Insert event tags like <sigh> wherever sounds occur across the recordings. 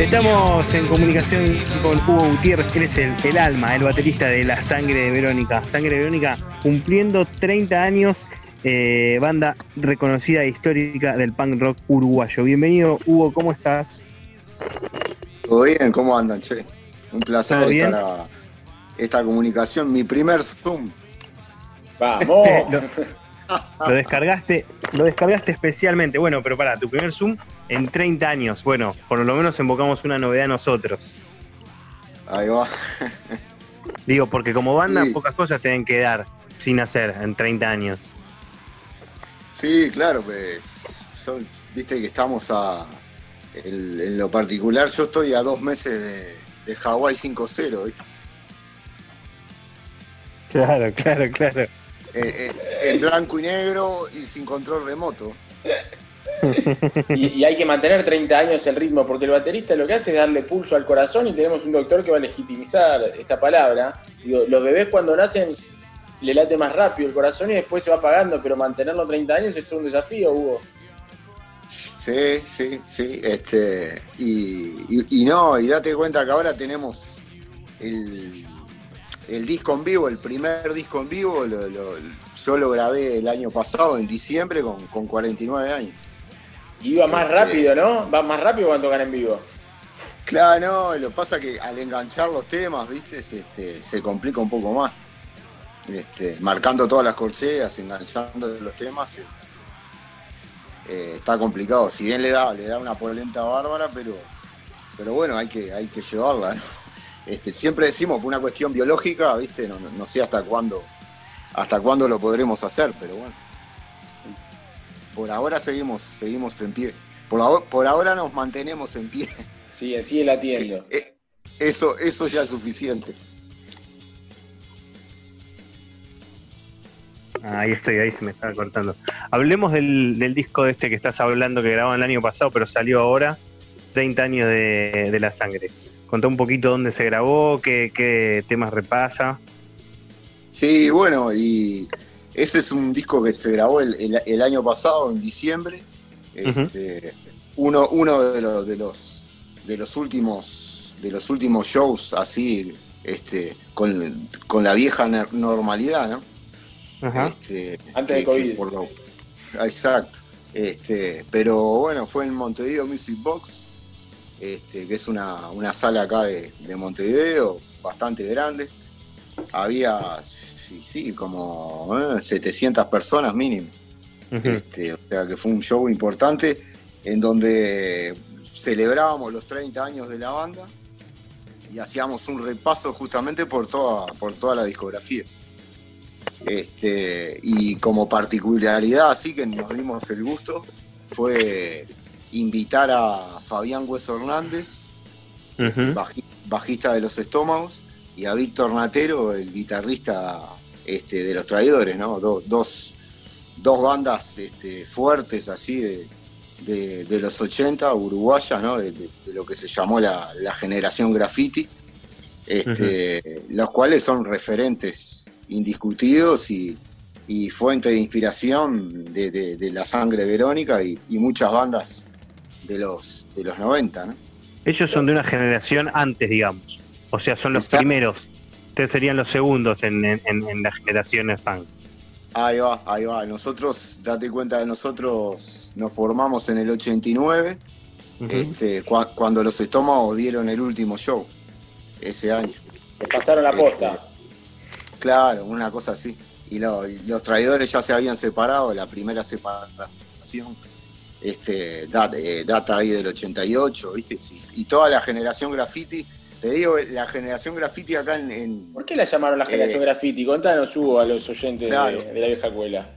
Estamos en comunicación con Hugo Gutiérrez, él es el, alma, el baterista de La Sangre de Verónica. Sangre de Verónica cumpliendo 30 años, eh, banda reconocida e histórica del punk rock uruguayo. Bienvenido, Hugo, ¿cómo estás? Todo bien, ¿cómo andan, che? Un placer estar a esta comunicación, mi primer Zoom. ¡Vamos! <laughs> Lo descargaste, lo descargaste especialmente. Bueno, pero para, tu primer Zoom en 30 años. Bueno, por lo menos invocamos una novedad nosotros. Ahí va. Digo, porque como banda pocas cosas tienen que dar sin hacer en 30 años. Sí, claro, pues. Viste que estamos a. En, lo particular, yo estoy a dos meses de, de Hawái 5-0, ¿viste? Claro, claro, claro. Eh, eh, en blanco y negro y sin control remoto. Y, hay que mantener 30 años el ritmo, porque el baterista lo que hace es darle pulso al corazón y tenemos un doctor que va a legitimizar esta palabra. Digo, los bebés cuando nacen le late más rápido el corazón y después se va apagando, pero mantenerlo 30 años es todo un desafío, Hugo. Sí, sí, sí. Este, y no, y date cuenta que ahora tenemos el, el disco en vivo, el primer disco en vivo, lo, yo lo grabé el año pasado, en diciembre, con, 49 años. Y iba más este, rápido, ¿no? Va más rápido cuando tocan en vivo. Claro, no, lo pasa que al enganchar los temas, viste, este, se complica un poco más. Este, marcando todas las corcheas, enganchando los temas, eh, está complicado. Si bien le da, le da una polenta bárbara, pero, pero bueno, hay que, hay que llevarla, ¿no? Este, siempre decimos que una cuestión biológica, ¿viste? No, sé hasta cuándo, hasta cuándo lo podremos hacer, pero bueno. Por ahora seguimos, seguimos en pie. Por, por ahora nos mantenemos en pie. Sí, sigue latiendo. <laughs> Eh, eso, eso ya es suficiente. Ahí estoy, ahí se me está cortando. Hablemos del, disco de este que estás hablando que grabaron el año pasado, pero salió ahora, 30 años de la sangre. Contá un poquito dónde se grabó, qué, temas repasa. Sí, bueno, y ese es un disco que se grabó el, año pasado, en diciembre. Este, uno, uno de los, de los de los últimos de los últimos shows así este, con, la vieja normalidad, ¿no? Este, Antes de COVID. exacto. Este, pero bueno, fue en Montevideo Music Box este, que es una, sala acá de, Montevideo, bastante grande. Había, sí, como 700 eh, personas mínimo. Este, o sea que fue un show importante en donde celebrábamos los 30 años de la banda y hacíamos un repaso justamente por toda, por toda la discografía. Este, y como particularidad así que nos dimos el gusto fue invitar a Fabián Hueso Hernández, bajista de los estómagos, y a Víctor Natero, el guitarrista este, de los traidores, ¿no? dos, bandas este, fuertes así de, los 80, uruguayas, ¿no? De, lo que se llamó la, generación graffiti, este, los cuales son referentes indiscutidos y, fuente de inspiración de, la sangre verónica y, y muchas bandas de los, de los 90, ¿no? Ellos son de una generación antes, digamos. O sea, son los primeros. Ustedes serían los segundos en, en, las generaciones punk. Ahí va, ahí va. Nosotros, date cuenta de nosotros nos formamos en el 89, este, cuando los estómagos dieron el último show, ese año. Se pasaron la posta. Este, claro, una cosa así. Y, los traidores ya se habían separado, la primera separación este, eh, data, ahí del 88, ¿viste? y toda la generación graffiti, te digo, la generación graffiti acá en... ¿Por qué la llamaron la generación eh, graffiti? Contanos, Hugo, a los oyentes de, la vieja escuela.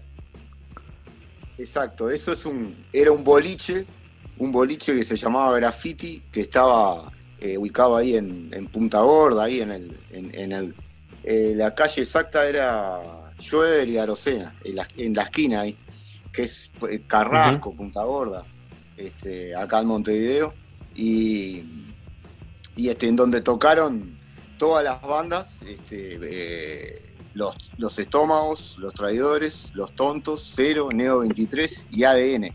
Exacto, eso es un, era un boliche, un boliche que se llamaba Graffiti, que estaba eh, ubicado ahí en, Punta Gorda, ahí en el, en, el la calle exacta era Schroeder y Arocena, en la, en la esquina ahí que es eh, Carrasco, Punta Gorda, este, acá en Montevideo, y, y este, en donde tocaron todas las bandas, este, eh, los, los estómagos, los traidores, los tontos, Cero, Neo 23 y ADN,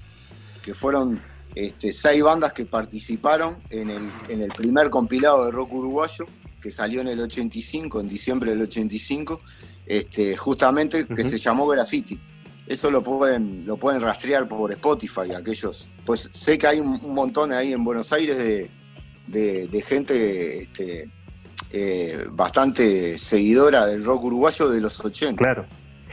que fueron este, seis bandas que participaron en el, en el primer compilado de rock uruguayo, que salió en el 85, en diciembre del 85, este, justamente que se llamó Graffiti. Eso lo pueden, lo pueden rastrear por Spotify, aquellos. Pues sé que hay un, montón ahí en Buenos Aires de, gente este, eh, bastante seguidora del rock uruguayo de los 80. Claro.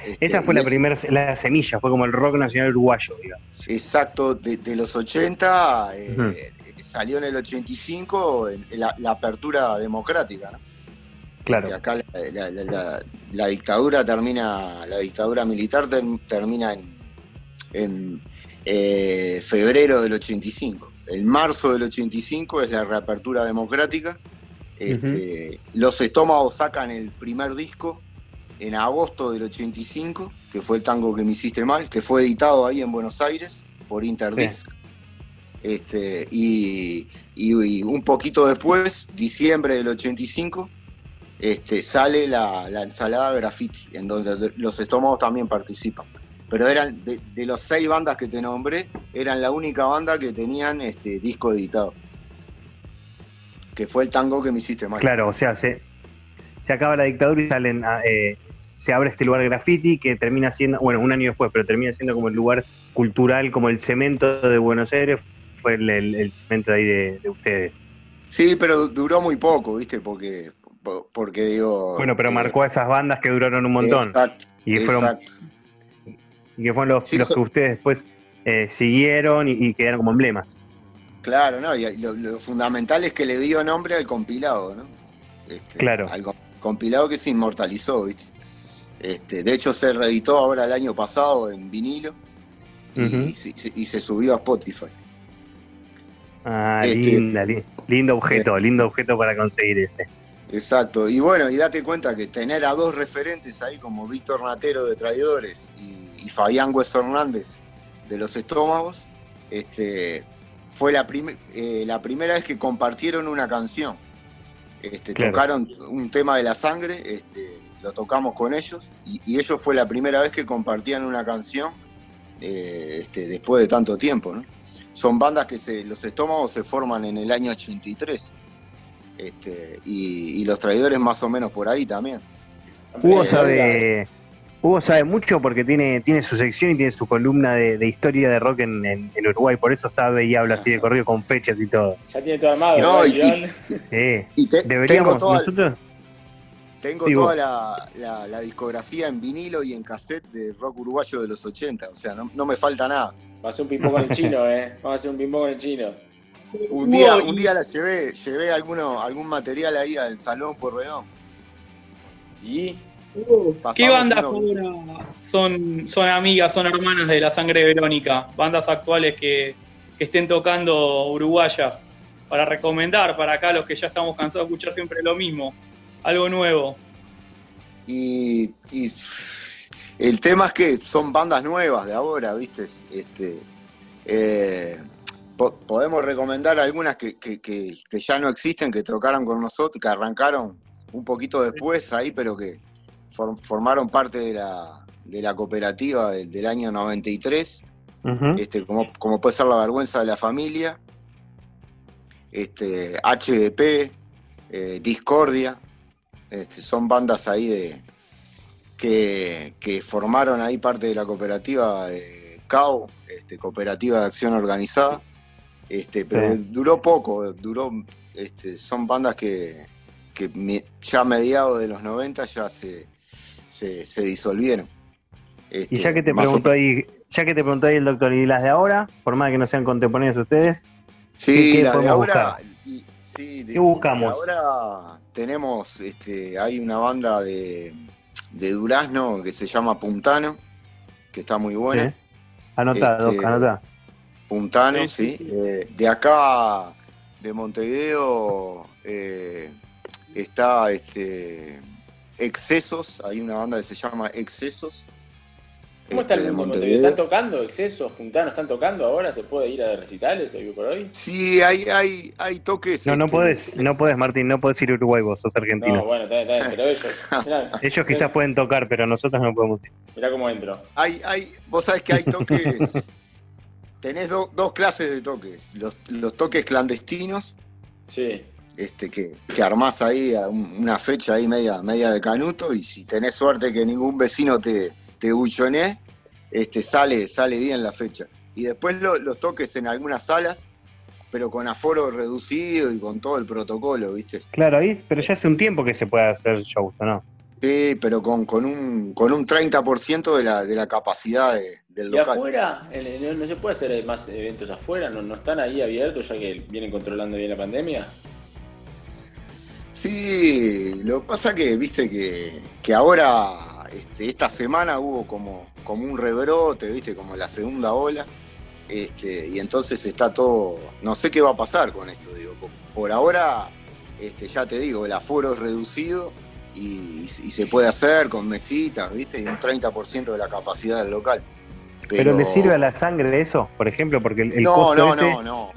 Este, Esa fue la primera, la semilla, fue como el rock nacional uruguayo, digamos. Exacto, de, los 80 eh, salió en el 85 la, la apertura democrática, ¿no? Claro. acá la, dictadura termina, la dictadura militar termina en, eh, febrero del 85. El marzo del 85 es la reapertura democrática. Este, los estómagos sacan el primer disco en agosto del 85, que fue el tango que me hiciste mal, que fue editado ahí en Buenos Aires por Interdisc. Este, y, un poquito después, diciembre del 85, este, sale la, ensalada graffiti, en donde los estómagos también participan. Pero eran de, los seis bandas que te nombré, eran la única banda que tenían este disco editado. Que fue el tango que me hiciste mal. Claro, o sea, se, se acaba la dictadura y salen eh, se abre este lugar graffiti que termina siendo, bueno, un año después, pero termina siendo como el lugar cultural, como el cemento de Buenos Aires, fue el, cemento de ahí de, ustedes. Sí, pero duró muy poco, ¿viste? Porque porque digo. Bueno, pero eh, marcó a esas bandas que duraron un montón. Exacto. Y, fueron, y que fueron los, que ustedes después eh, siguieron y, quedaron como emblemas. Claro, ¿no? Y lo, fundamental es que le dio nombre al compilado, ¿no? Este, claro. Al compilado que se inmortalizó, ¿viste? Este, de hecho, se reeditó ahora el año pasado en vinilo y, se subió a Spotify. Ah, este, lindo objeto, lindo objeto para conseguir ese. Exacto, y bueno, y date cuenta que tener a dos referentes ahí como Víctor Natero de Traidores y, Fabián Hueso Hernández de Los Estómagos, este, fue la, eh, la primera vez que compartieron una canción. Este, Tocaron un tema de la sangre, este, lo tocamos con ellos, y, ellos fue la primera vez que compartían una canción eh, este, después de tanto tiempo. Son bandas que se, los estómagos se forman en el año 83 este, y, los traidores más o menos por ahí también. Hugo eh, sabe, Hugo sabe mucho porque tiene, tiene su sección y tiene su columna de, historia de rock en, en, Uruguay, por eso sabe y habla así de corrido con fechas y todo. Ya tiene todo armado. y, deberíamos nosotros. Tengo toda la, discografía en vinilo y en cassette de rock uruguayo de los 80, o sea, no, me falta nada. Va a hacer un ping con el chino, <laughs> ¿eh? Vamos a hacer un ping con el chino. Un día, un día la llevé, llevé alguno, algún material ahí al salón por Reón. ¿Y? ¿Qué bandas son, son amigas, son hermanas de la sangre Verónica? Bandas actuales que, estén tocando uruguayas para recomendar para acá los que ya estamos cansados de escuchar siempre lo mismo, algo nuevo. Y, el tema es que son bandas nuevas de ahora, ¿viste? Este, eh, podemos recomendar algunas que, ya no existen, que tocaron con nosotros, que arrancaron un poquito después ahí, pero que formaron parte de la, de la cooperativa del, año 93, este, como, como, puede ser La Vergüenza de la Familia, este, HDP, eh, Discordia, este, son bandas ahí de, que, que, formaron ahí parte de la cooperativa de CAO, este, Cooperativa de Acción Organizada. Este, pero duró poco, duró, este, son bandas que, ya a mediados de los 90 ya se, se, disolvieron. y ya que te preguntó ahí, ya que te preguntó ahí el doctor, ¿y las de ahora? Por más que no sean contemporáneas ustedes. Sí, las de ahora. ¿Qué buscamos? ahora tenemos, este, hay una banda de, de Durazno que se llama Puntano, que está muy buena. Anota, este, anota. Puntano, sí. Eh, de acá, de Montevideo, eh, está este Excesos, hay una banda que se llama Excesos. ¿Cómo está el este, mundo Montevideo? ¿Están tocando excesos? ¿Puntanos están tocando ahora? ¿Se puede ir a recitales hoy por hoy? Sí, hay, hay, hay toques. No, no este, puedes, no puedes, Martín, no puedes ir a Uruguay, vos sos argentino. No, bueno, está, está, pero ellos. <laughs> ellos quizás pueden tocar, pero nosotros no podemos ir. Mirá cómo entro. Hay, hay, vos sabés que hay toques <laughs> tenés dos clases de toques. Los, toques clandestinos. Sí. Este, que, que armás ahí una fecha ahí media, media de canuto y si tenés suerte que ningún vecino te, te este, sale, sale bien la fecha. Y después los toques en algunas salas, pero con aforo reducido y con todo el protocolo, ¿viste? Claro, ahí, pero ya hace un tiempo que se puede hacer shows, ¿no? Sí, pero con, con, un, con un 30% de la, de la capacidad del local. ¿Y afuera? ¿No se puede hacer más eventos afuera? ¿No, ¿No están ahí abiertos ya que vienen controlando bien la pandemia? Sí, lo que pasa que, viste, que, que ahora, este, esta semana hubo como, como un rebrote, viste, como la segunda ola. Este, y entonces está todo, no sé qué va a pasar con esto, digo. Por ahora, este, ya te digo, el aforo es reducido y, se puede hacer con mesitas, ¿viste? Y un 30% de la capacidad del local. Pero, le sirve a la sangre eso, por ejemplo, porque el, no, costo no, ese, no,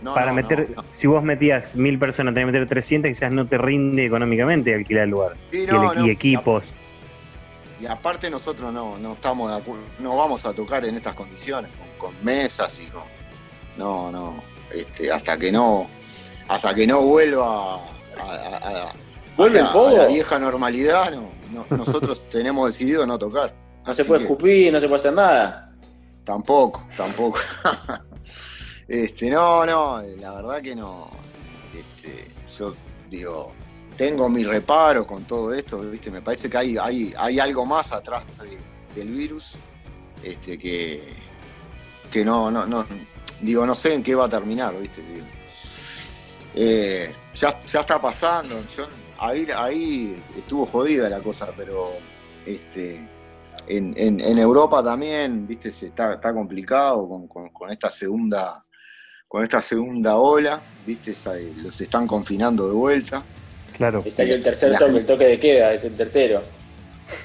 no, para meter, si vos metías mil personas, tenés que meter 300, quizás no te rinde económicamente alquilar el lugar y, equipos. Y, aparte nosotros no, no estamos no vamos a tocar en estas condiciones, con, mesas y con, no, no, este, hasta que no, hasta que no vuelva a ¿Vuelve el pogo? la vieja normalidad, no, nosotros <laughs> tenemos decidido no tocar. No se puede escupir, no se puede hacer nada. Tampoco, tampoco. <laughs> este, no, no, la verdad que no. Este, yo digo, tengo mi reparo con todo esto, ¿viste? Me parece que hay, hay, hay algo más atrás del virus, este, que, que no, no, no, digo, no sé en qué va a terminar, ¿viste? Eh, ya, ya está pasando. Yo ahí, estuvo jodida la cosa, pero este, en, Europa también, viste, se está, está complicado con, esta segunda con esta segunda ola, viste, los están confinando de vuelta. Claro. Y salió el tercer toque, el toque de queda, es el tercero.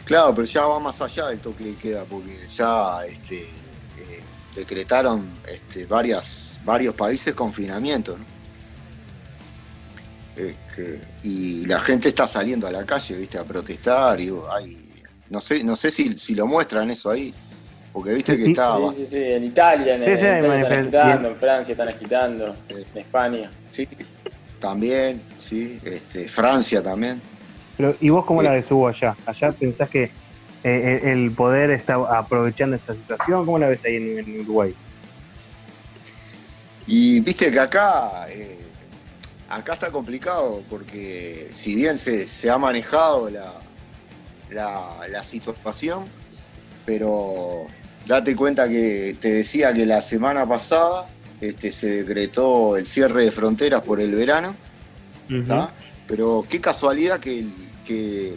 Claro, pero ya va más allá del toque de queda, porque ya este, eh, decretaron este, varias, varios países confinamiento, ¿no? Este, y la gente está saliendo a la calle, viste, a protestar y hay, no sé, no sé si, si lo muestran eso ahí, porque viste que está. Sí, sí, sí, en Italia, en, están agitando, en Francia están agitando, en España. Sí, también, sí, este, Francia también. Pero, ¿y vos cómo la ves, Hugo, allá? ¿Allá pensás que eh, el poder está aprovechando esta situación? ¿Cómo la ves ahí en, Uruguay? Y viste que acá eh, acá está complicado porque si bien se, ha manejado la, la, situación, pero date cuenta que te decía que la semana pasada este, se decretó el cierre de fronteras por el verano, pero qué casualidad que el, que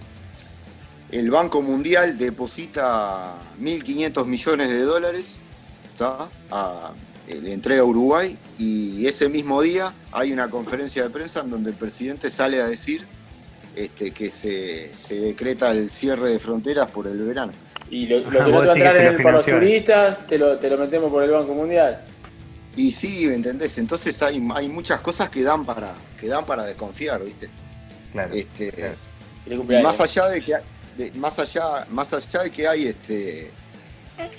el Banco Mundial deposita 1.500 millones de dólares a, le entrega a Uruguay y ese mismo día hay una conferencia de prensa en donde el presidente sale a decir este, que se, decreta el cierre de fronteras por el verano. Y lo, que no te va a entrar para los turistas, te lo, metemos por el Banco Mundial. Y sí, ¿entendés? Entonces hay, hay muchas cosas que dan para, que dan para desconfiar, ¿viste? Claro. Este, más allá de que más allá, más allá de que hay este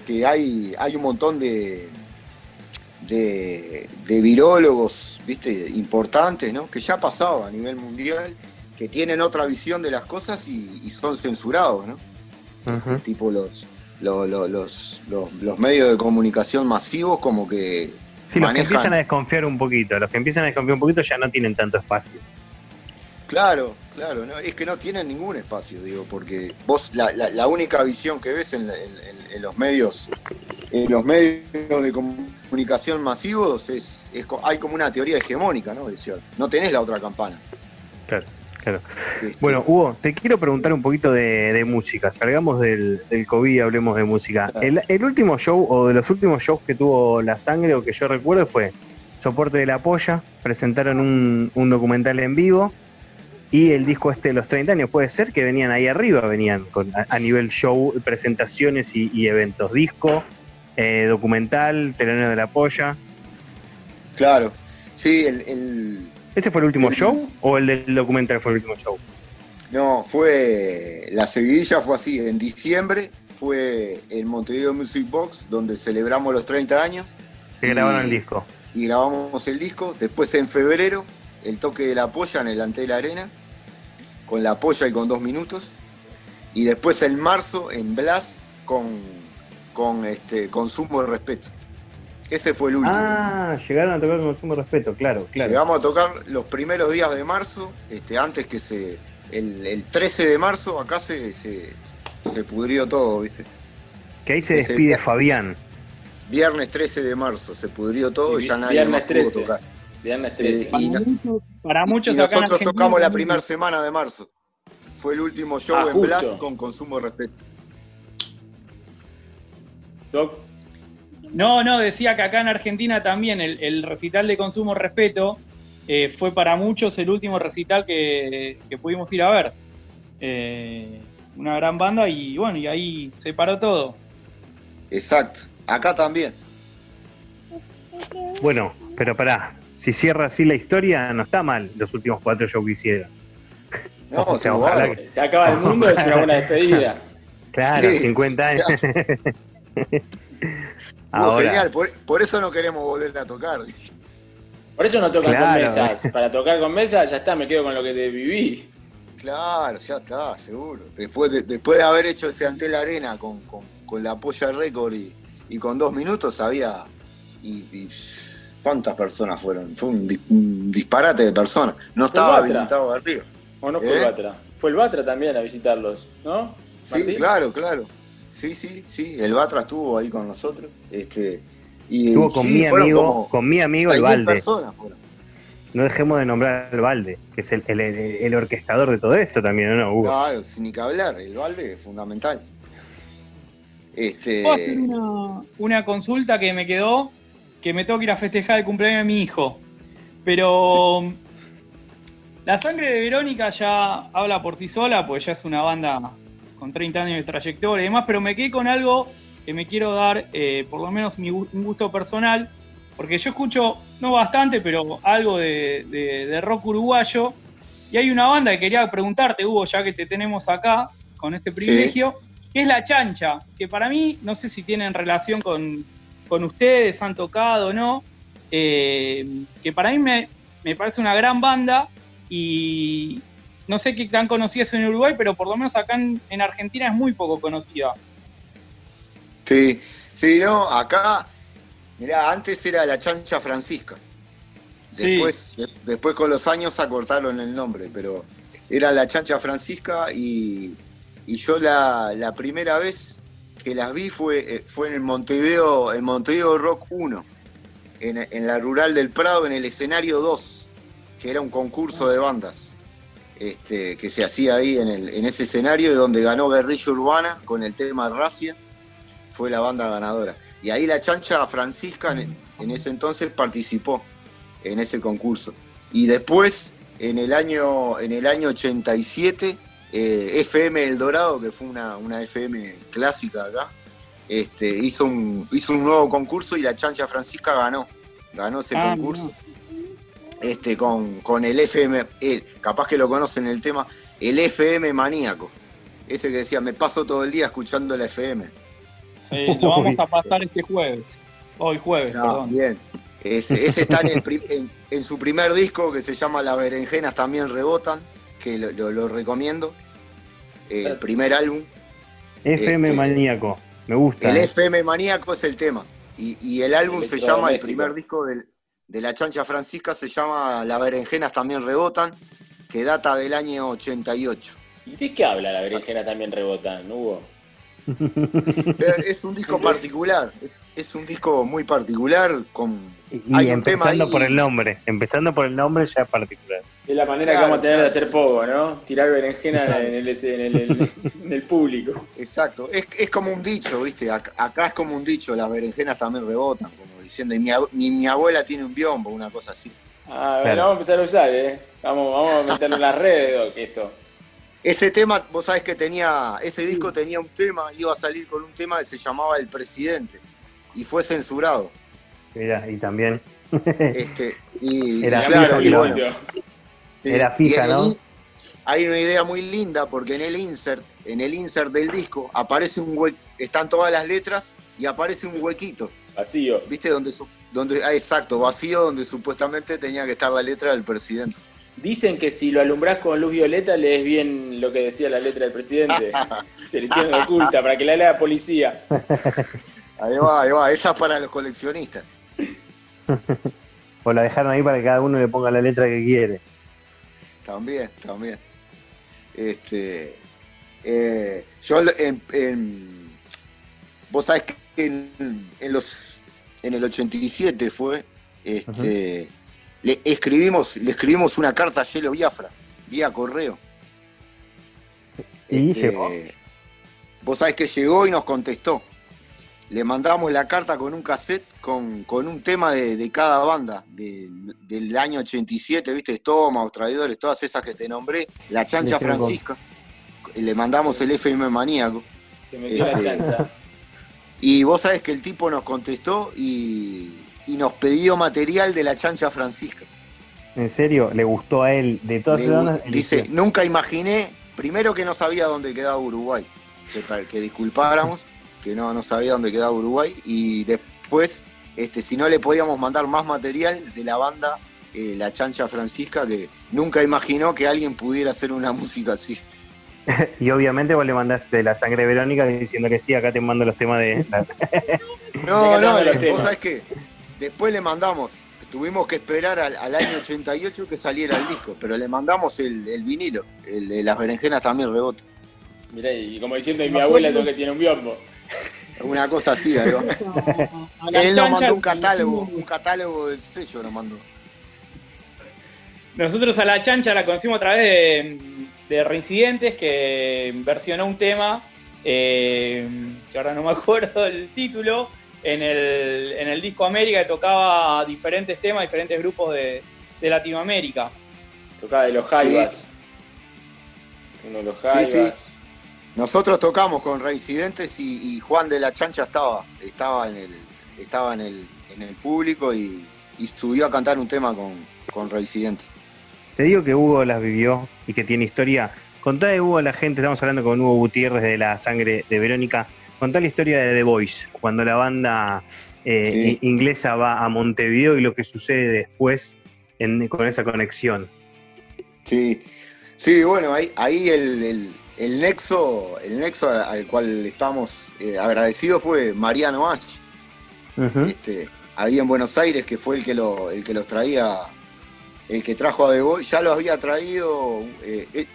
que hay, hay un montón de, de, de virólogos ¿viste? importantes, ¿no? que ya ha pasado a nivel mundial, que tienen otra visión de las cosas y, son censurados, ¿no? Este, tipo los, los, los, los, medios de comunicación masivos como que... Sí, los que empiezan a desconfiar un poquito, los que empiezan a desconfiar un poquito ya no tienen tanto espacio. Claro, claro, no, es que no tienen ningún espacio, digo, porque vos la, la, única visión que ves en, los medios, en los medios de comunicación masivos es, hay como una teoría hegemónica, ¿no? No tenés la otra campana. Claro, claro. Este, bueno, Hugo, te quiero preguntar un poquito de, música. Salgamos del, del, COVID y hablemos de música. El, último show o de los últimos shows que tuvo La Sangre o que yo recuerdo fue Soporte de la Polla. Presentaron un, un documental en vivo y el disco este de los 30 años, puede ser que venían ahí arriba, venían con, a, nivel show, presentaciones y, eventos, disco, eh, documental, telonero de la polla. Claro, sí, el, ¿Ese fue el último show o el del documental fue el último show? No, fue, la seguidilla fue así, en diciembre fue el Montevideo Music Box, donde celebramos los 30 años, Se grabaron el disco. Y grabamos el disco. Después en febrero, el toque de la polla en el Antel Arena, con la polla y con dos minutos. Y después en marzo, en Blast, con, con este, consumo de respeto. Ese fue el último. Ah, llegaron a tocar con consumo de respeto, claro, claro. Llegamos a tocar los primeros días de marzo, este, antes que se. El, el 13 de marzo, acá se, se, se pudrió todo, ¿viste? Que ahí se Ese despide día- Fabián. Viernes 13 de marzo se pudrió todo y, Y ya nadie viernes más pudo 13. tocar. Viernes Sí, 13. y- Para muchos, para muchos y nosotros tocamos la primera semana de marzo. Fue el último show Ah, en. Blast con consumo de respeto. Doc, No, no, decía que acá en Argentina también el, el recital de Consumo Respeto eh, fue para muchos el último recital que, que pudimos ir a ver. Eh, una gran banda y bueno, y ahí se paró todo. Exacto. Acá también. Bueno, pero pará, si cierra así la historia, no está mal los últimos cuatro shows que hicieron. No, <laughs> O sea, estuvo ojalá que- se acaba el mundo, es una buena despedida. <laughs> Claro, Sí. 50 años. <laughs> <laughs> Ahora, genial, por, por eso no queremos volver a tocar. Por eso no tocan Claro. con mesas. Para tocar con mesas, ya está, me quedo con lo que te viví. Claro, ya está, seguro. Después de, después de haber hecho ese Antel Arena con, con, con la polla récord y, y con dos minutos había. Y, y ¿Cuántas personas fueron? Fue un, di- un disparate de personas. No estaba habilitado de arriba. ¿O no fue el ¿Eh? Batra? Fue el Batra también a visitarlos, ¿no? Sí, claro, claro. Sí, sí, sí. El Batra estuvo ahí con nosotros. Este, y, estuvo con sí, mi amigo, con mi amigo el 6.000 Balde. personas fueron. No dejemos de nombrar al Balde, que es el, el- el- el orquestador de todo esto también, ¿o no, Hugo? Claro, sin ni que hablar. El balde es fundamental. Este, Puedo hacer una, una consulta que me quedó, que me tengo que ir a festejar el cumpleaños de mi hijo. Pero la sangre de Verónica ya habla por sí sola, pues ya es una banda con 30 años de trayectoria y demás, pero me quedé con algo que me quiero dar, eh, por lo menos mi un gusto personal, porque yo escucho, no bastante, pero algo de, de- de rock uruguayo, y hay una banda que quería preguntarte, Hugo, ya que te tenemos acá, con este privilegio, que es La Chancha, que para mí, no sé si tienen relación con, con ustedes, han tocado o no, eh, que para mí me, me parece una gran banda y no sé qué tan conocida es en Uruguay, pero por lo menos acá en, en Argentina es muy poco conocida. Sí, sí, no, acá, mirá, antes era la chancha Francisca. Sí. Después, de- después con los años acortaron el nombre, pero era la chancha Francisca y, y yo la, la primera vez que las vi fue, eh, fue en el Montevideo, el Montevideo Rock 1, en, en la Rural del Prado, en el escenario 2, que era un concurso de bandas. Este, que se hacía ahí en, el, en ese escenario y donde ganó Guerrilla Urbana con el tema Racia fue la banda ganadora. Y ahí la chancha Francisca en, en ese entonces participó en ese concurso. Y después, en el año, en el año 87, eh, FM El Dorado, que fue una, una FM clásica acá, este, hizo, un, hizo un nuevo concurso y la chancha Francisca ganó. Ganó ese Ah, concurso. Este, con, con el FM, el- capaz que lo conocen el tema, el FM maníaco. Ese que decía, me paso todo el día escuchando la FM. Sí, lo vamos a pasar este jueves. Hoy jueves, Ah, perdón. bien. Ese, ese está en, el prim- en- en su primer disco que se llama Las berenjenas también rebotan, que lo, lo- lo recomiendo. El primer álbum. FM este- Maníaco, me gusta. El FM Maníaco es el tema. Y, y el álbum se llama, el primer disco del- de la chancha Francisca se llama Las berenjenas también rebotan, que data del año 88. ¿Y de qué habla la berenjena también rebotan, Hugo? Eh, Es un disco particular, es, es un disco muy particular con... y hay un tema empezando ahí- por el nombre, empezando por el nombre ya es particular. Es la manera Claro, que vamos a tener de hacer sí. poco, ¿no? Tirar berenjena en el, en el- en el- en el público. Exacto, es, es como un dicho, ¿viste? Ac- Acá es como un dicho, las berenjenas también rebotan, como diciendo, y mi, mi, mi abuela tiene un biombo, una cosa así. Ah, bueno, Claro. vamos a empezar a usar, ¿eh? Vamos, vamos a meterlo en las redes, Doc, esto. Ese tema, vos sabés que tenía, ese disco tenía un tema, iba a salir con un tema que se llamaba El Presidente, y fue censurado. Mira, y también Este, y, <laughs> Era y claro, y ¿no? bueno, Era fija, el ¿no? in- Hay una idea muy linda porque en el insert, en el insert del disco, aparece un hue están todas las letras y aparece un huequito. Vacío. ¿viste? Donde, donde, ah, exacto, vacío donde supuestamente tenía que estar la letra del presidente. Dicen que si lo alumbrás con luz violeta lees bien lo que decía la letra del presidente. <laughs> Se le hicieron oculta para que la lea la policía. <laughs> Ahí va, ahí va, esa es para los coleccionistas. <laughs> o la dejaron ahí para que cada uno le ponga la letra que quiere. También, también. Este, eh, yo en, vos sabés que en, los en el 87 fue, este, le escribimos, le escribimos una carta a Yelo Biafra, vía correo. ¿Y este, llegó? Vos sabés que llegó y nos contestó. Le mandamos la carta con un cassette con, un tema de, cada banda del año 87, ¿viste? Estómagos, traidores, todas esas que te nombré. La chancha Francisca. Le mandamos el FM maníaco. Se metió la este, chancha. Y vos sabés que el tipo nos contestó y, y nos pidió material de la chancha Francisca. ¿En serio? ¿Le gustó a él de todas las Dice, nunca imaginé, primero que no sabía dónde quedaba Uruguay, que, que disculpáramos, que no, no sabía dónde quedaba Uruguay, y después, este, si no le podíamos mandar más material de la banda eh, La Chancha Francisca, que nunca imaginó que alguien pudiera hacer una <laughs> música así. y obviamente vos le mandaste la sangre Verónica diciendo que sí, acá te mando los temas de... <laughs> no, no, vos sabés que Después le mandamos, tuvimos que esperar al, año 88 que saliera el disco, pero le mandamos el, vinilo, el, las berenjenas también rebote. Mirá, y como diciendo, mi abuela lo que tiene un biombo. Una cosa así, <laughs> Él nos mandó un catálogo, un catálogo del sello nos mandó. Nosotros a la chancha la conocimos a través de, Reincidentes, que versionó un tema, eh, que ahora no me <laughs> acuerdo el título, en el, en el disco América que tocaba diferentes temas, diferentes grupos de, Latinoamérica. Tocaba de los Jaivas. Uno de los Jaivas. Nosotros tocamos con Reincidentes y, Juan de la Chancha estaba, estaba en el, estaba en el, en el público y, subió a cantar un tema con, con Reincidentes. Te digo que Hugo las vivió y que tiene historia. Contá de Hugo a la gente, estamos hablando con Hugo Gutiérrez de la sangre de Verónica Contá la historia de The Voice, cuando la banda eh, inglesa va a Montevideo y lo que sucede después con esa conexión. Sí, sí, bueno, ahí, ahí el, nexo, el nexo al cual estamos eh, agradecidos fue Mariano Ach. este, ahí en Buenos Aires, que fue el que, lo, el que los traía, el que trajo a The Voice, ya lo había traído, eh,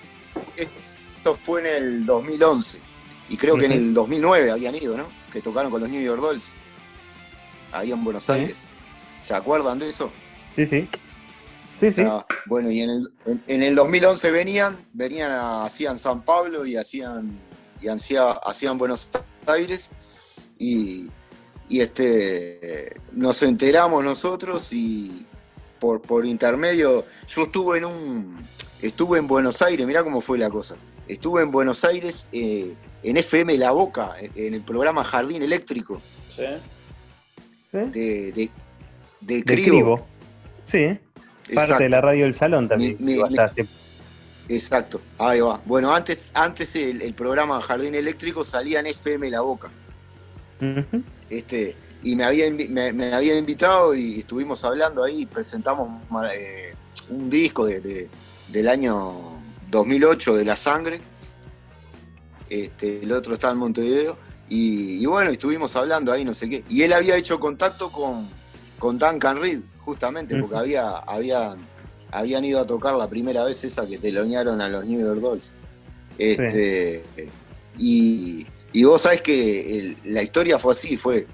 esto fue en el 2011. Y creo que en el 2009 habían ido, ¿no? Que tocaron con los New York Dolls. Ahí en Buenos Aires. ¿Se acuerdan de eso? Sí, sí. Sí, sí. bueno, y en el, en, el 2011 venían, venían, hacían San Pablo y hacían, y hacían Buenos Aires. Y, y este, nos enteramos nosotros y por, por intermedio, yo estuve en un, estuve en Buenos Aires, mirá cómo fue la cosa. Estuve en Buenos Aires eh, en FM La Boca, en el programa Jardín Eléctrico. Sí. De, de, de, Cribo. Sí. Parte de la radio del salón también. Exacto, ahí va. Bueno, antes, antes el, programa Jardín Eléctrico salía en FM La Boca. este, y me había, me, había invitado y estuvimos hablando ahí, presentamos eh, un disco del año 2008 de La Sangre este, el otro estaba en Montevideo, y, bueno, estuvimos hablando ahí, no sé qué. Y él había hecho contacto con, con Duncan Reed, justamente, porque había, habían ido a tocar la primera vez esa que telonearon a los New York Dolls. Este, y, vos sabés que la historia fue así, fue.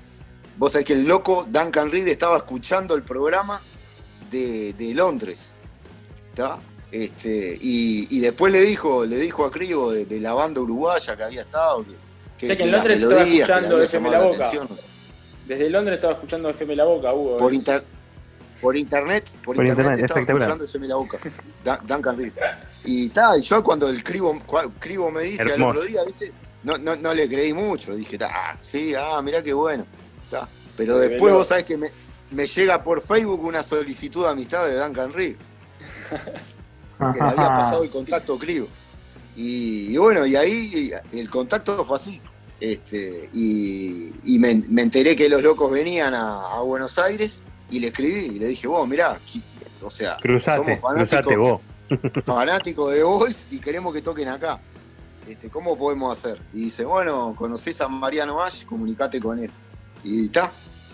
Vos sabés que el loco Duncan Reed estaba escuchando el programa de, Londres. Este, y, después le dijo, le dijo a Crigo de, la banda uruguaya que había estado. Que, sé que, en Londres estaba escuchando FM La Boca. Desde Londres estaba escuchando FM La Boca, Hugo. Por, inter, por internet, por, internet, estaba escuchando FM La Boca. Duncan Reed. Y tal, yo cuando el Cribo, Cribo me dice al otro día, ¿viste? No, no, no, le creí mucho. Dije, ah, sí, ah, mirá qué bueno. Pero después vos sabés que me, me llega por Facebook una solicitud de amistad de Duncan Reed. que le había pasado el contacto Clio. Y, bueno, y ahí el contacto fue así. Este, y, me, enteré que los locos venían a, Buenos Aires y le escribí y le dije, vos, mirá, o sea, cruzate, somos fanáticos, vos. <laughs> fanáticos de vos y queremos que toquen acá. Este, ¿Cómo podemos hacer? Y dice, bueno, conocés a Mariano Ash, comunicate con él. Y está,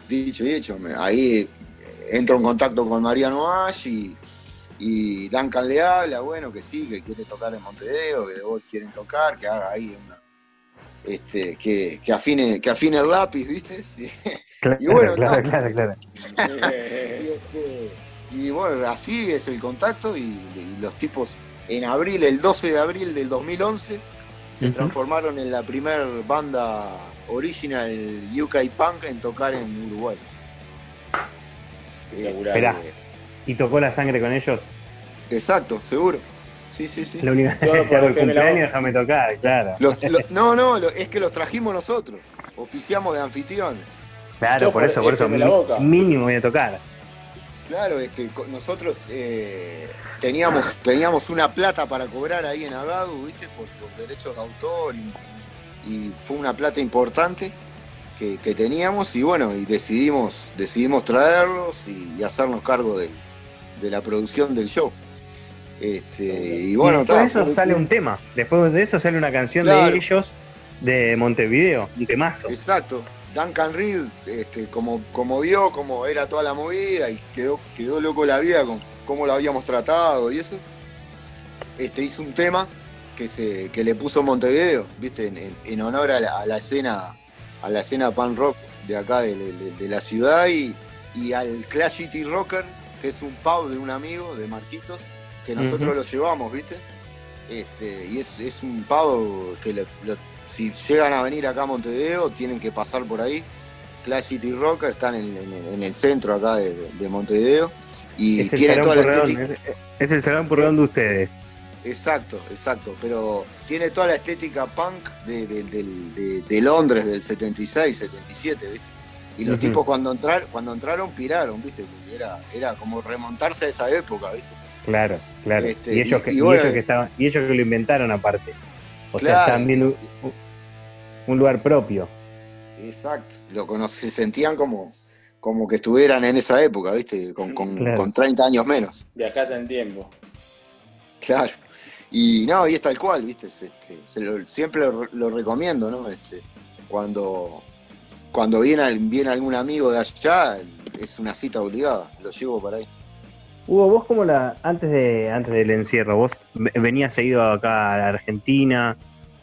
dicho y hecho. Ahí entro en contacto con Mariano Ash y, y Duncan le habla, bueno, que sí, que quiere tocar en Montevideo, que de vos quieren tocar, que haga ahí una, este, que, que, afine, que afine el lápiz, ¿viste? <laughs> y bueno, claro, claro, claro. <laughs> Este, y, bueno, así es el contacto y, los tipos en abril, el 12 de abril del 2011, se transformaron en la primer banda original UK Punk en tocar en Uruguay. Esperá, eh, ¿y tocó la sangre con ellos? Exacto, seguro. Sí, sí, sí. La única <laughs> el cumpleaños, déjame tocar, claro. <laughs> no, no, es que los trajimos nosotros. Oficiamos de anfitriones. Claro, por eso, por eso. Mínimo voy a tocar. Claro, este, nosotros eh, teníamos, teníamos una plata para cobrar ahí en Agado, ¿viste? Por, derechos de autor y, fue una plata importante que, teníamos y bueno, y decidimos, decidimos traerlos y, hacernos cargo de, la producción del show. Este, y bueno, después de eso sale un tema, después de eso sale una canción de ellos de Montevideo, un temazo. Exacto, Duncan Reed, este, como, como vio cómo era toda la movida y quedó, quedó loco la vida con cómo lo habíamos tratado y eso, este, hizo un tema que, se, que le puso Montevideo, ¿viste? En, honor a la, escena a la escena pan rock de acá de, la ciudad y, y, al Clash City Rocker, que es un pub de un amigo, de Marquitos, que nosotros lo llevamos, ¿viste? Este, y es, es un pavo que lo, si llegan a venir acá a Montevideo, tienen que pasar por ahí. Clash City Rocker están en, el centro acá de, Montevideo. Y tiene toda la estética. Es, el salón por de ustedes. Exacto, exacto. Pero tiene toda la estética punk de, Londres del 76, 77, ¿viste? Y los tipos cuando, entrar, cuando entraron piraron, ¿viste? era, era como remontarse a esa época, ¿viste? Claro, claro. Este, y, ellos que, ellos que estaban, y ellos que lo inventaron aparte. O sea, también un, lugar propio. Exacto, lo se sentían como, como que estuvieran en esa época, ¿viste? Con, con, 30 años menos. Viajás en tiempo. Claro. Y no, y es tal cual, ¿viste? Este, siempre lo, recomiendo, ¿no? Este, cuando, cuando viene, viene algún amigo de allá, es una cita obligada, lo llevo para ahí. Hugo, vos como la, antes de, antes del encierro, vos venías seguido acá a la Argentina,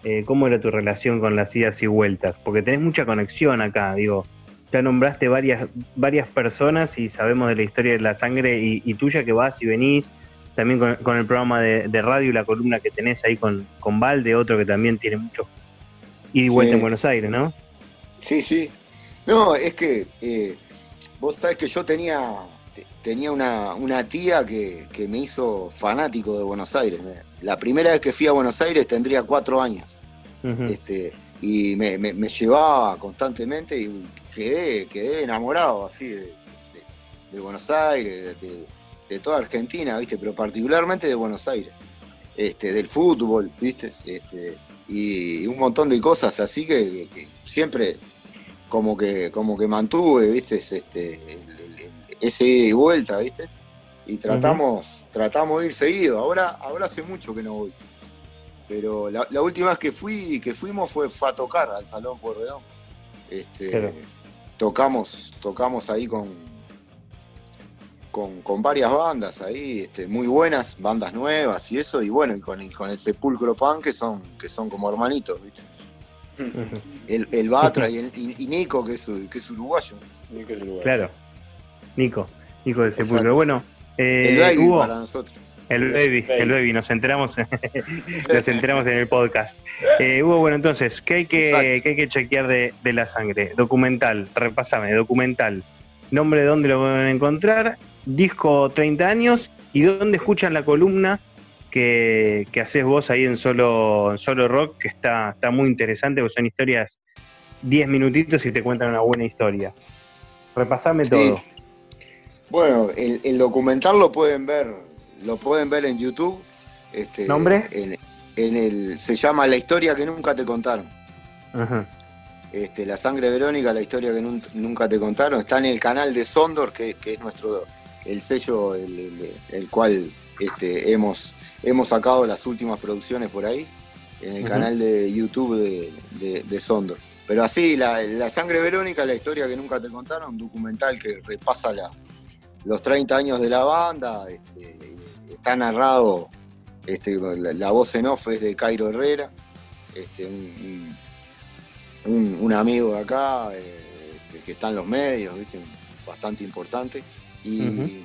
eh, ¿cómo era tu relación con las idas y vueltas? Porque tenés mucha conexión acá, digo, ya nombraste varias, varias personas y sabemos de la historia de la sangre y, tuya que vas y venís, también con, el programa de, radio y la columna que tenés ahí con, con Valde, otro que también tiene mucho ida y vuelta en Buenos Aires, ¿no? Sí, sí. No, es que eh, vos sabés que yo tenía tenía una, tía que, me hizo fanático de Buenos Aires. La primera vez que fui a Buenos Aires tendría cuatro años. este, y me, llevaba constantemente y quedé, quedé enamorado así de, Buenos Aires, de, toda Argentina, ¿viste? Pero particularmente de Buenos Aires. Este, del fútbol, ¿viste? Este, y un montón de cosas así que, siempre como que, como que mantuve, ¿viste? Este, ese ida y vuelta, ¿viste? Y tratamos, tratamos de ir seguido. Ahora, ahora hace mucho que no voy. Pero la, última vez que fui, que fuimos fue, fue a tocar al Salón Porredón. Este, tocamos, tocamos ahí con, con, varias bandas ahí, este, muy buenas, bandas nuevas y eso, y bueno, y con, con el Sepulcro Pan que son, que son como hermanitos, ¿viste? el, el, Batra <laughs> y, y, Nico, que es, que es uruguayo. Nico es uruguayo. Claro. Nico, Nico de Sepulcro. Bueno, eh, el baby para nosotros. El baby, el baby, nos enteramos, <laughs> nos enteramos en el podcast. Eh, Hugo, bueno, entonces, ¿qué hay que, hay que chequear de, la sangre? Documental, repásame, documental. Nombre de dónde lo pueden encontrar, disco 30 años y dónde escuchan la columna que, que haces vos ahí en solo, solo rock, que está, está muy interesante, porque son historias 10 minutitos y te cuentan una buena historia. Repasame todo. Bueno, el, documental lo pueden ver, lo pueden ver en YouTube. Este, ¿Nombre? En, el, se llama La historia que nunca te contaron. Este, la sangre verónica, la historia que nunca te contaron, está en el canal de Sondor, que, es nuestro el sello el, cual este, hemos, hemos sacado las últimas producciones por ahí, en el canal de YouTube de, Sondor. Pero así, la, sangre verónica, la historia que nunca te contaron, un documental que repasa los 30 años de la banda, este, está narrado, este, la, voz en off es de Cairo Herrera, este, un, amigo de acá eh, que está en los medios, bastante importante. Y,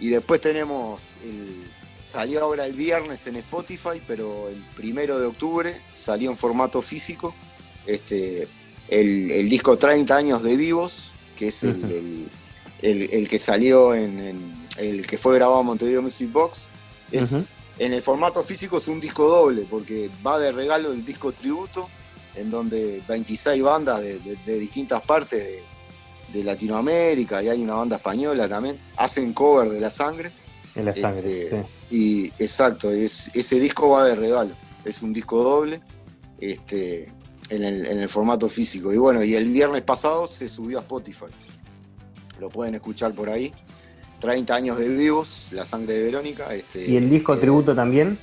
y después tenemos, el, salió ahora el viernes en Spotify, pero el primero de octubre salió en formato físico este, el, disco 30 años de vivos, que es el, que salió en, el que fue grabado en Montevideo Music Box. Es, En el formato físico es un disco doble, porque va de regalo el disco tributo en donde 26 bandas de, distintas partes de, Latinoamérica y hay una banda española también, hacen cover de La Sangre. En La Sangre, este, Y exacto, es, ese disco va de regalo, es un disco doble este, en, el, formato físico. Y bueno, y el viernes pasado se subió a Spotify, lo pueden escuchar por ahí. 30 años de vivos, La Sangre de Verónica. Este, ¿Y el disco eh, tributo también?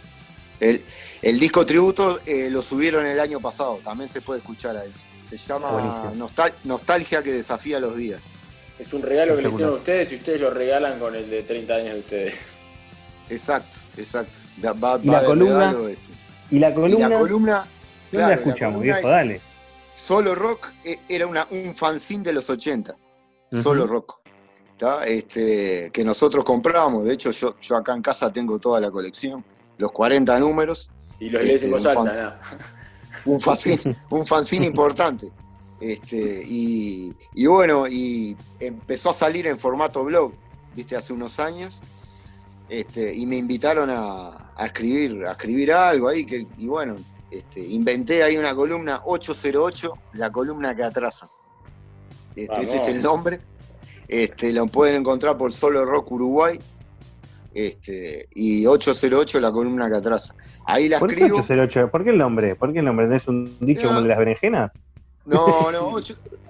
El, disco tributo eh, lo subieron el año pasado, también se puede escuchar ahí. Se llama Nostalgia que desafía los días. Es un regalo que le hicieron a ustedes y ustedes lo regalan con el de 30 años de ustedes. Exacto, exacto. ¿Y, la columna, este. ¿Y la columna? la columna. ¿Dónde la escuchamos, viejo? Dale. Solo Rock eh, era una, un fanzine de los 80. Solo Rock. Este, que nosotros compramos. De hecho, yo, yo acá en casa tengo toda la colección los 40 números. Y los lees en este, voz alta, <laughs> un, fanzine, un fanzine importante. Este, y, bueno, y empezó a salir en formato blog, viste, hace unos años. Este, y me invitaron a, escribir, a escribir algo ahí, que, y bueno, este, inventé ahí una columna 808, la columna que atrasa. Este, ese es el nombre. Este, lo pueden encontrar por Solo Rock Uruguay este, y 808 la columna que atrás. Ahí la ¿Por escribo. Qué 808? ¿Por qué el nombre? ¿Por qué el nombre? ¿Es un dicho como el de las berenjenas? No, <laughs> no,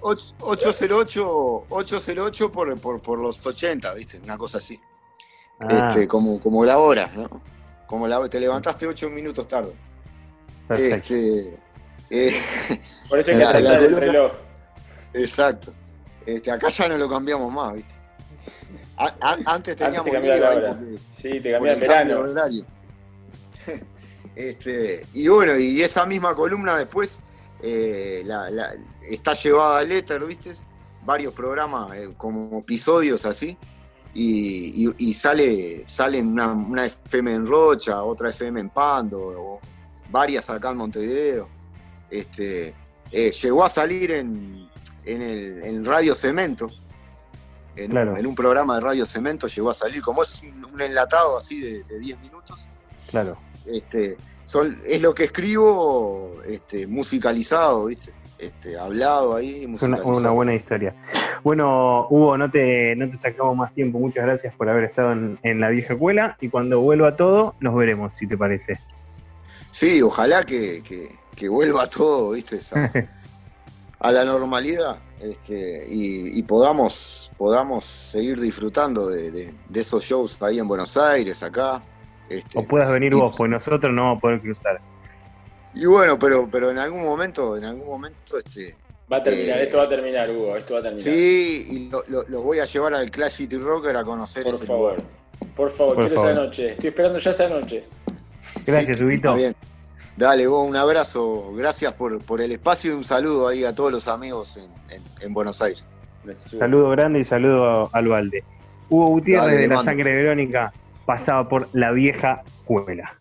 808, 808 por, por, por, los 80, ¿viste? Una cosa así. Ah. Este, como, como la hora, ¿no? Como la, te levantaste 8 minutos tarde. Este, eh, por eso hay <laughs> que atrasar el reloj. Exacto. Este, acá ya no lo cambiamos más, ¿viste? antes <laughs> teníamos antes la hora. Sí, te cambié el verano. <laughs> Este, y bueno, y esa misma columna después eh, está llevada al éter, ¿viste? Varios programas eh, como episodios así. Y, sale, salen una, FM en Rocha, otra FM en Pando, varias acá en Montevideo. Este, eh, llegó a salir en, en, el, en Radio Cemento, en, un, programa de Radio Cemento llegó a salir, como es un, enlatado así de, 10 minutos. Claro. Este, son, es lo que escribo este, musicalizado, ¿viste? Este, hablado ahí. Una, una, buena historia. Bueno, Hugo, no te, no te sacamos más tiempo. Muchas gracias por haber estado en, la vieja escuela y cuando vuelva todo, nos veremos, si te parece. Sí, ojalá que, vuelva todo, ¿viste? <laughs> a la normalidad este, y, podamos, podamos seguir disfrutando de, esos shows ahí en Buenos Aires, acá. Este, o puedas venir vos, pues nosotros no vamos a poder cruzar. Y bueno, pero, pero en algún momento, en algún momento, este. Va a terminar, eh, esto va a terminar, Hugo, esto va a terminar. Sí, y lo, voy a llevar al Clash City Rocker a conocer Por favor, por favor, quiero esa noche. Estoy esperando ya esa noche. Gracias, sí, bien. Dale, vos un abrazo, gracias por, por, el espacio y un saludo ahí a todos los amigos en, Buenos Aires. saludo grande y saludo al Valde. Hugo Gutiérrez de la Sangre Verónica pasaba por la vieja cuela.